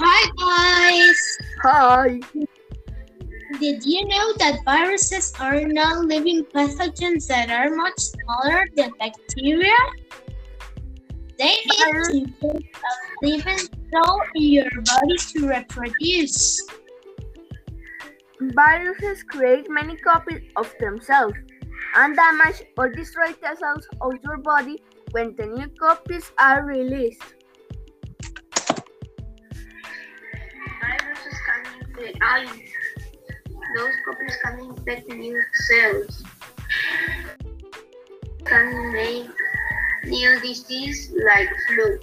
Hi guys! Hi. Did you know that viruses are non-living pathogens that are much smaller than bacteria? They need uh-huh. to put a living cell in your body to reproduce. Viruses create many copies of themselves and damage or destroy the cells of your body when the new copies are released. Infect. Those copies can infect new cells. Can make new disease like flu.